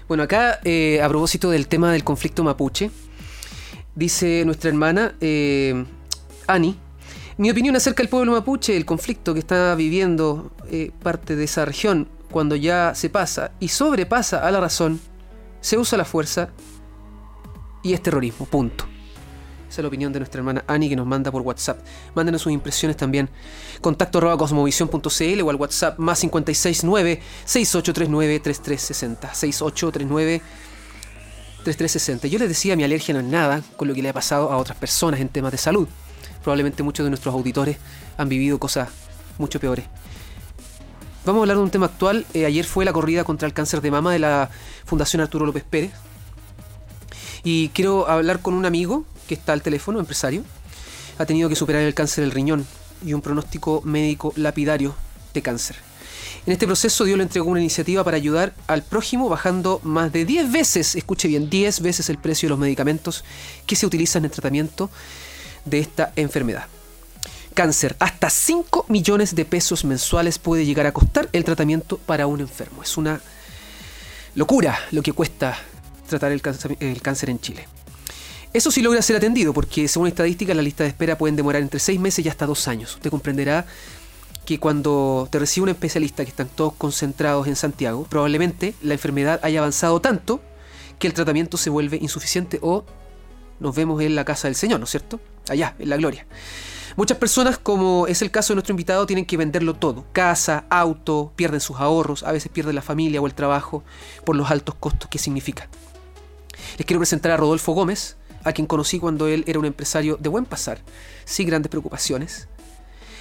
Bueno, acá, eh, a propósito del tema del conflicto mapuche, dice nuestra hermana eh, Ani, mi opinión acerca del pueblo mapuche, el conflicto que está viviendo eh, parte de esa región, cuando ya se pasa y sobrepasa a la razón, se usa la fuerza y es terrorismo, punto. Esa es la opinión de nuestra hermana Ani que nos manda por WhatsApp. Mándenos sus impresiones también. Contacto arroba cosmovisión.cl o al WhatsApp más 569 6839 3360. 6839 3360. Yo les decía, mi alergia no es nada con lo que le ha pasado a otras personas en temas de salud. Probablemente muchos de nuestros auditores han vivido cosas mucho peores. Vamos a hablar de un tema actual. Eh, ayer fue la corrida contra el cáncer de mama de la Fundación Arturo López Pérez. Y quiero hablar con un amigo que está al teléfono, empresario, ha tenido que superar el cáncer del riñón y un pronóstico médico lapidario de cáncer. En este proceso Dios le entregó una iniciativa para ayudar al prójimo bajando más de 10 veces, escuche bien, 10 veces el precio de los medicamentos que se utilizan en el tratamiento de esta enfermedad. Cáncer, hasta 5 millones de pesos mensuales puede llegar a costar el tratamiento para un enfermo. Es una locura lo que cuesta tratar el cáncer, el cáncer en Chile. Eso sí logra ser atendido, porque según estadísticas, la lista de espera pueden demorar entre 6 meses y hasta 2 años. Usted comprenderá que cuando te recibe un especialista que están todos concentrados en Santiago, probablemente la enfermedad haya avanzado tanto que el tratamiento se vuelve insuficiente o nos vemos en la casa del Señor, ¿no es cierto? Allá, en la gloria. Muchas personas, como es el caso de nuestro invitado, tienen que venderlo todo. Casa, auto, pierden sus ahorros, a veces pierden la familia o el trabajo por los altos costos que significa. Les quiero presentar a Rodolfo Gómez, a quien conocí cuando él era un empresario de buen pasar, sin grandes preocupaciones.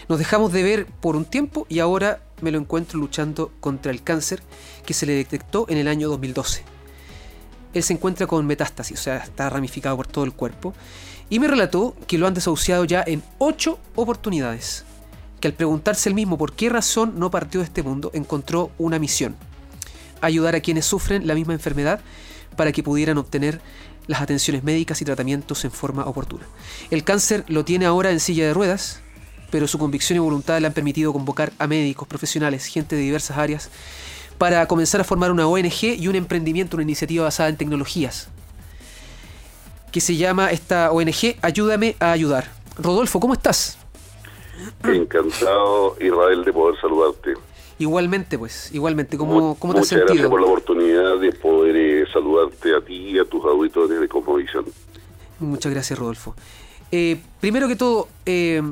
Nos dejamos de ver por un tiempo y ahora me lo encuentro luchando contra el cáncer que se le detectó en el año 2012. Él se encuentra con metástasis, o sea, está ramificado por todo el cuerpo, y me relató que lo han desahuciado ya en ocho oportunidades, que al preguntarse él mismo por qué razón no partió de este mundo, encontró una misión, ayudar a quienes sufren la misma enfermedad para que pudieran obtener las atenciones médicas y tratamientos en forma oportuna. El cáncer lo tiene ahora en silla de ruedas, pero su convicción y voluntad le han permitido convocar a médicos, profesionales, gente de diversas áreas, para comenzar a formar una ONG y un emprendimiento, una iniciativa basada en tecnologías, que se llama esta ONG Ayúdame a ayudar. Rodolfo, ¿cómo estás? Encantado, Israel, de poder saludarte. Igualmente, pues, igualmente. ¿Cómo, cómo te has Muchas sentido? gracias por la oportunidad de poder eh, saludarte a ti y a tus auditores de Cosmovisión. Muchas gracias, Rodolfo. Eh, primero que todo, eh,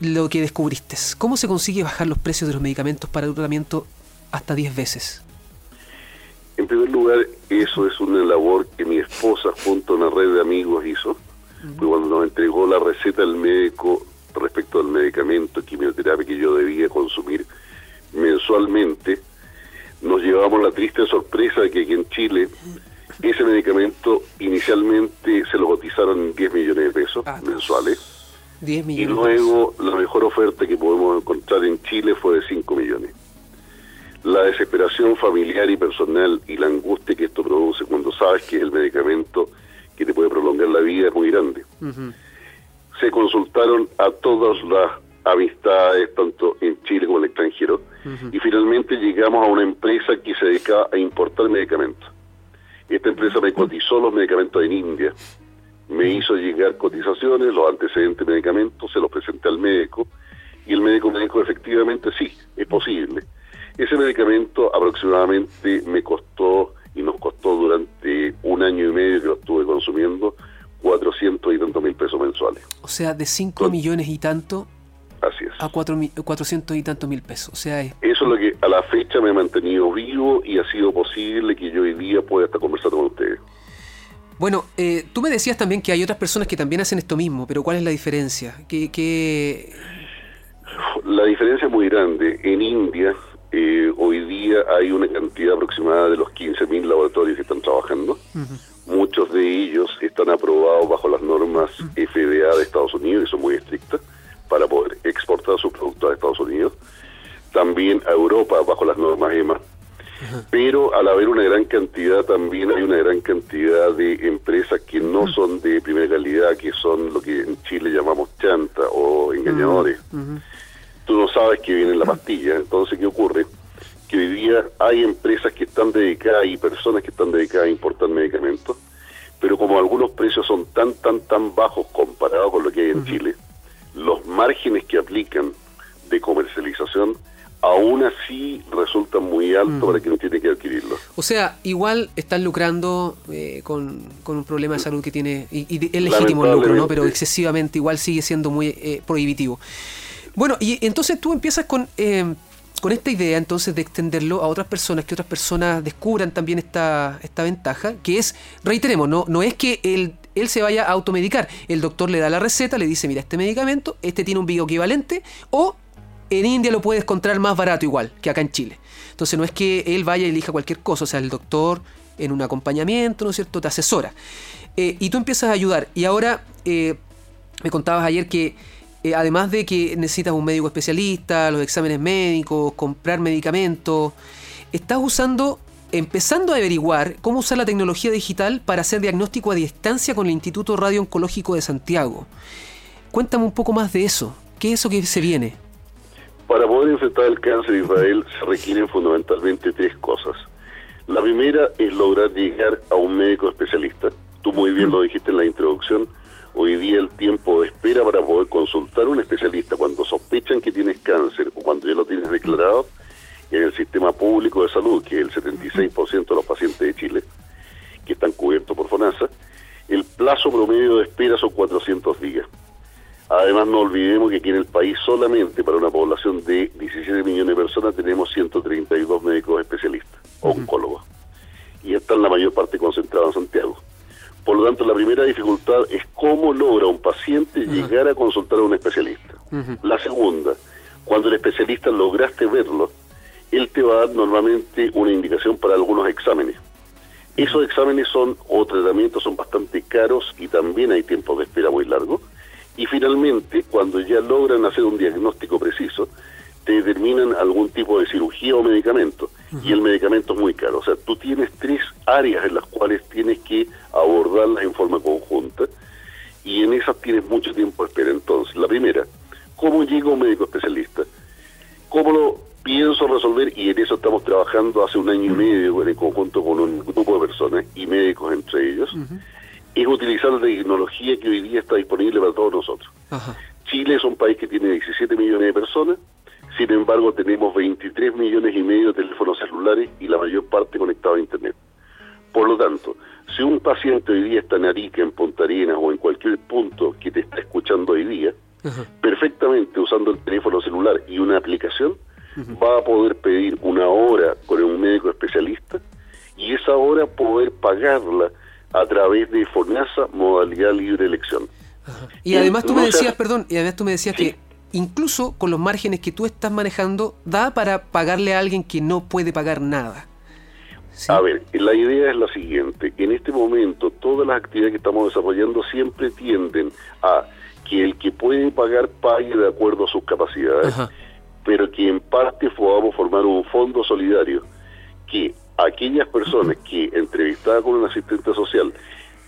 lo que descubriste. ¿Cómo se consigue bajar los precios de los medicamentos para el tratamiento hasta 10 veces? En primer lugar, eso es una labor que mi esposa junto a una red de amigos hizo. Fue cuando nos entregó la receta del médico respecto al medicamento, quimioterapia que yo debía consumir mensualmente, nos llevamos la triste sorpresa de que aquí en Chile ese medicamento inicialmente se lo cotizaron en 10 millones de pesos Ah, mensuales 10 y millones. de luego la mejor oferta que podemos encontrar en Chile fue de 5 millones. La desesperación familiar y personal y la angustia que esto produce cuando sabes que es el medicamento que te puede prolongar la vida es muy grande. Se consultaron a todas las amistades, tanto en Chile como en el extranjero, y finalmente llegamos a una empresa que se dedica a importar medicamentos. Esta empresa me cotizó los medicamentos en India, me hizo llegar cotizaciones, los antecedentes de medicamentos, se los presenté al médico, y el médico me dijo, efectivamente, sí, es posible. Ese medicamento aproximadamente me costó y nos costó durante un año y medio que lo estuve consumiendo 400 y tantos mil pesos mensuales. O sea, de 5 Con- millones y tanto Así es. a 4 mi- 400 y tantos mil pesos. O sea, es- Eso es lo que a la fecha me ha mantenido vivo y ha sido posible que yo hoy día pueda estar conversando con ustedes. Bueno, eh, tú me decías también que hay otras personas que también hacen esto mismo, pero ¿cuál es la diferencia? ¿Qué, qué- La diferencia es muy grande. En India, eh, hoy día hay una cantidad aproximada de los 15.000 laboratorios que están trabajando. Muchos de ellos están aprobados bajo las normas FDA de Estados Unidos, que son muy estrictas, a Europa bajo las sea, igual están lucrando eh, con, con un problema de salud que tiene, y, y es legítimo el lucro, ¿no? Pero excesivamente igual sigue siendo muy eh, prohibitivo. Bueno, y entonces tú empiezas con, eh, con esta idea entonces de extenderlo a otras personas, que otras personas descubran también esta, esta ventaja, que es, reiteremos, no, no es que él, él se vaya a automedicar, el doctor le da la receta, le dice, mira, este medicamento, este tiene un bioequivalente, o en India lo puedes encontrar más barato igual que acá en Chile. Entonces no es que él vaya y elija cualquier cosa, o sea, el doctor en un acompañamiento, ¿no es cierto?, te asesora. Eh, y tú empiezas a ayudar. Y ahora, eh, me contabas ayer que eh, además de que necesitas un médico especialista, los exámenes médicos, comprar medicamentos, estás usando, empezando a averiguar cómo usar la tecnología digital para hacer diagnóstico a distancia con el Instituto Radio Oncológico de Santiago. Cuéntame un poco más de eso. ¿Qué es eso que se viene? Para poder enfrentar el cáncer en Israel se requieren fundamentalmente tres cosas. La primera es lograr llegar a un médico especialista. Tú muy bien lo dijiste en la introducción. Hoy día el tiempo de espera para poder consultar a un especialista cuando sospechan que tienes cáncer o cuando ya lo tienes declarado en el sistema público de salud, que es el 76% de los pacientes de Chile, que están cubiertos por FONASA, el plazo promedio de espera son 400 días. Además, no olvidemos que aquí en el país solamente para una población de 17 millones de personas tenemos 132 médicos especialistas, oncólogos, y están la mayor parte concentrados en Santiago. Por lo tanto, la primera dificultad es cómo logra un paciente llegar a consultar a un especialista. La segunda, cuando el especialista lograste verlo, él te va a dar normalmente una indicación para algunos exámenes. Esos exámenes son o tratamientos son bastante caros y también hay tiempos de espera muy largos. Y finalmente, cuando ya logran hacer un diagnóstico preciso, te determinan algún tipo de cirugía o medicamento. Y el medicamento es muy caro. O sea, tú tienes tres áreas en las cuales tienes que abordarlas en forma conjunta y en esas tienes mucho tiempo de espera. Entonces, la primera, ¿cómo llega un médico especialista? ¿Cómo lo pienso resolver? Y en eso estamos trabajando hace un año y medio en conjunto con un grupo de personas y médicos entre ellos. Es utilizar la tecnología que hoy día está disponible para todos nosotros. Chile es un país que tiene 17 millones de personas, sin embargo tenemos 23 millones y medio de teléfonos celulares y la mayor parte conectados a Internet. Por lo tanto, si un paciente hoy día está en Arica, en Punta Arenas o en cualquier punto que te está escuchando hoy día, perfectamente usando el teléfono celular y una aplicación, va a poder pedir una hora con un médico especialista y esa hora poder pagarla a través de FONASA modalidad libre elección. Y además tú me decías, perdón, y además tú me decías que incluso con los márgenes que tú estás manejando, da para pagarle a alguien que no puede pagar nada. A ver, la idea es la siguiente. En este momento, todas las actividades que estamos desarrollando siempre tienden a que el que puede pagar pague de acuerdo a sus capacidades, pero que en parte podamos formar un fondo solidario que aquellas personas que entrevistadas con un asistente social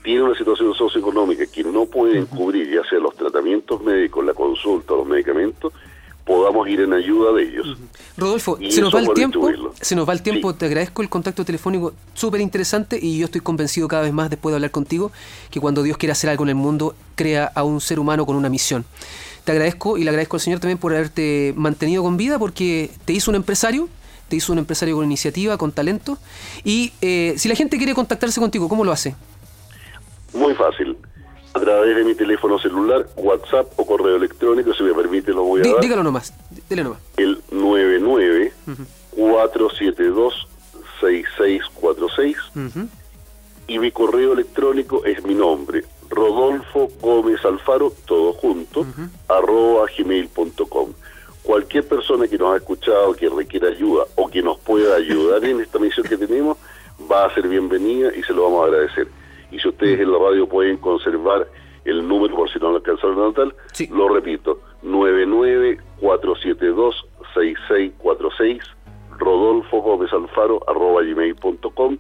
tienen una situación socioeconómica que no pueden cubrir ya sea los tratamientos médicos, la consulta, los medicamentos, podamos ir en ayuda de ellos. Rodolfo, se nos, va el tiempo, se nos va el tiempo, te agradezco el contacto telefónico súper interesante y yo estoy convencido cada vez más después de hablar contigo que cuando Dios quiere hacer algo en el mundo, crea a un ser humano con una misión. Te agradezco y le agradezco al Señor también por haberte mantenido con vida porque te hizo un empresario, te hizo un empresario con iniciativa, con talento. Y eh, si la gente quiere contactarse contigo, ¿cómo lo hace? Muy fácil. A través de mi teléfono celular, WhatsApp o correo electrónico, si me permite, lo voy a dar. Dígalo nomás, dile nomás. El 99-472-6646. Y mi correo electrónico es mi nombre, Rodolfo Gómez Alfaro, todo junto, arroba gmail.com. Cualquier persona que nos ha escuchado, que requiera ayuda o que nos pueda ayudar en esta misión que tenemos, va a ser bienvenida y se lo vamos a agradecer. Y si ustedes en la radio pueden conservar el número por si no lo alcanzaron a notar, lo repito, 994726646, Rodolfo Gómez Alfaro, arroba gmail.com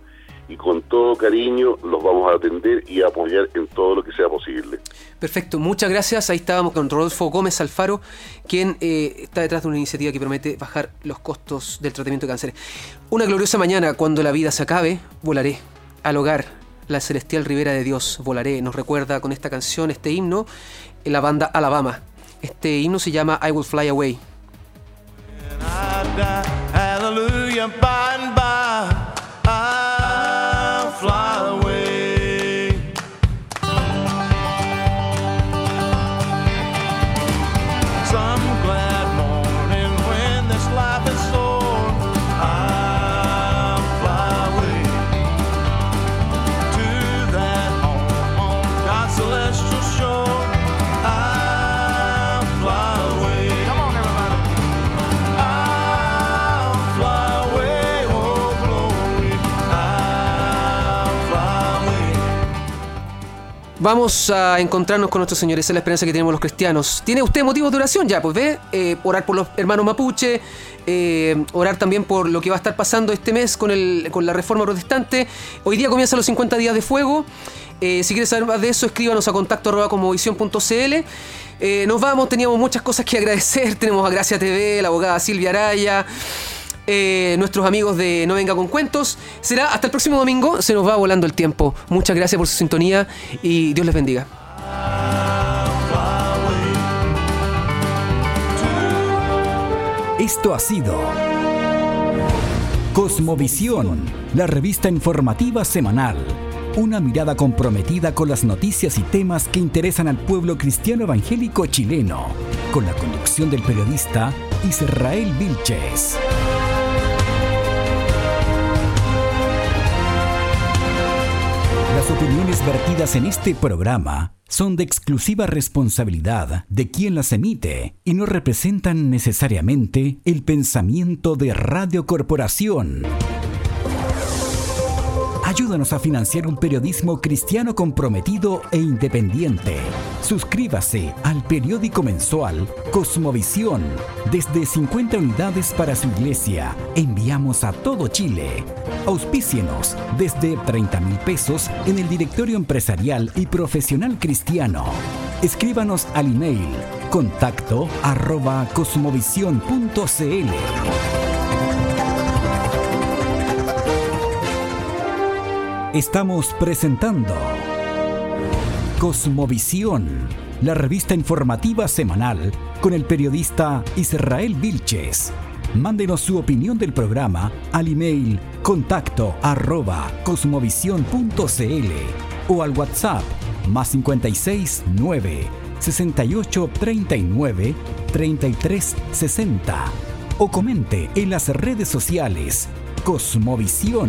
y con todo cariño los vamos a atender y apoyar en todo lo que sea posible. Perfecto, muchas gracias. Ahí estábamos con Rodolfo Gómez Alfaro, quien eh, está detrás de una iniciativa que promete bajar los costos del tratamiento de cáncer. Una gloriosa mañana, cuando la vida se acabe, volaré al hogar. La celestial ribera de Dios, volaré. Nos recuerda con esta canción, este himno, en la banda Alabama. Este himno se llama I Will Fly Away. Vamos a encontrarnos con nuestro Señor. Esa es la esperanza que tenemos los cristianos. ¿Tiene usted motivos de oración? Ya, pues ve, eh, orar por los hermanos mapuche, eh, orar también por lo que va a estar pasando este mes con, el, con la reforma protestante. Hoy día comienzan los 50 días de fuego. Eh, si quieres saber más de eso, escríbanos a contacto arroba Eh, nos vamos, teníamos muchas cosas que agradecer. Tenemos a Gracia TV, la abogada Silvia Araya. Eh, nuestros amigos de No Venga con Cuentos. Será hasta el próximo domingo, se nos va volando el tiempo. Muchas gracias por su sintonía y Dios les bendiga. Esto ha sido Cosmovisión, la revista informativa semanal. Una mirada comprometida con las noticias y temas que interesan al pueblo cristiano evangélico chileno, con la conducción del periodista Israel Vilches. Las opiniones vertidas en este programa son de exclusiva responsabilidad de quien las emite y no representan necesariamente el pensamiento de Radio Corporación. Ayúdanos a financiar un periodismo cristiano comprometido e independiente. Suscríbase al periódico mensual Cosmovisión. Desde 50 unidades para su iglesia. Enviamos a todo Chile. Auspícienos desde 30 mil pesos en el directorio empresarial y profesional cristiano. Escríbanos al email contacto arroba cosmovisión.cl. Estamos presentando Cosmovisión, la revista informativa semanal con el periodista Israel Vilches. Mándenos su opinión del programa al email contacto arroba cosmovisión.cl o al WhatsApp más 56 9 68 39 33 60 o comente en las redes sociales Cosmovisión.